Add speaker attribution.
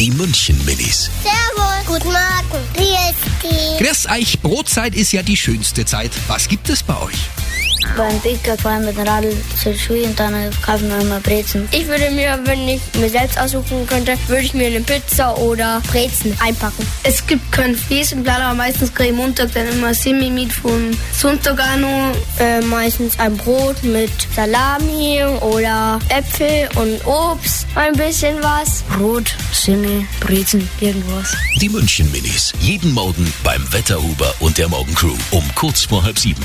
Speaker 1: Die München Minis.
Speaker 2: Servus. Guten Morgen. Ist die?
Speaker 1: Grüß euch, Brotzeit ist ja die schönste Zeit. Was gibt es bei euch?
Speaker 3: Beim Bäcker fahren mit dem Radl zur Schule und dann kaufen wir immer Brezen.
Speaker 4: Ich würde mir, wenn ich mir selbst aussuchen könnte, würde ich mir eine Pizza oder Brezen einpacken.
Speaker 5: Es gibt kein Fies und aber meistens kriege ich Montag dann immer Semi mit von Sonntag an.
Speaker 4: Äh, meistens ein Brot mit Salami oder Äpfel und Obst, ein bisschen was.
Speaker 3: Brot, Semi, Brezen, irgendwas.
Speaker 1: Die München Minis. Jeden Morgen beim Wetterhuber und der Morgencrew um kurz vor halb sieben.